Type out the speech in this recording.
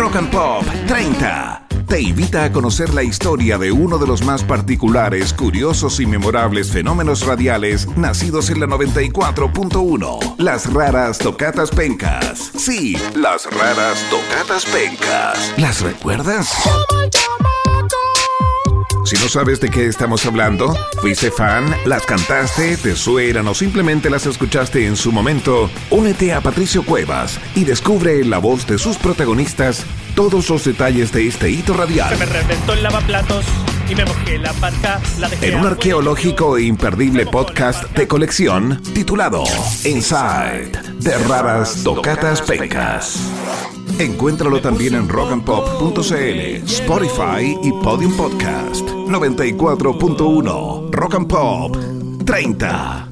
Rock and Pop 30 te invita a conocer la historia de uno de los más particulares, curiosos y memorables fenómenos radiales nacidos en la 94.1. Las raras tocatas pencas. Sí, las raras tocatas pencas. ¿Las recuerdas? Si no sabes de qué estamos hablando, fuiste fan, las cantaste, te suenan o simplemente las escuchaste en su momento, únete a Patricio Cuevas y descubre en la voz de sus protagonistas todos los detalles de este hito radial. Se me reventó el lavaplatos y me mojé la pata. La dejé En un arqueológico e imperdible podcast de colección titulado Inside de Raras Tocatas Pencas. Encuéntralo también en rockandpop.cl, Spotify y Podium Podcast 94.1 Rock and Pop 30.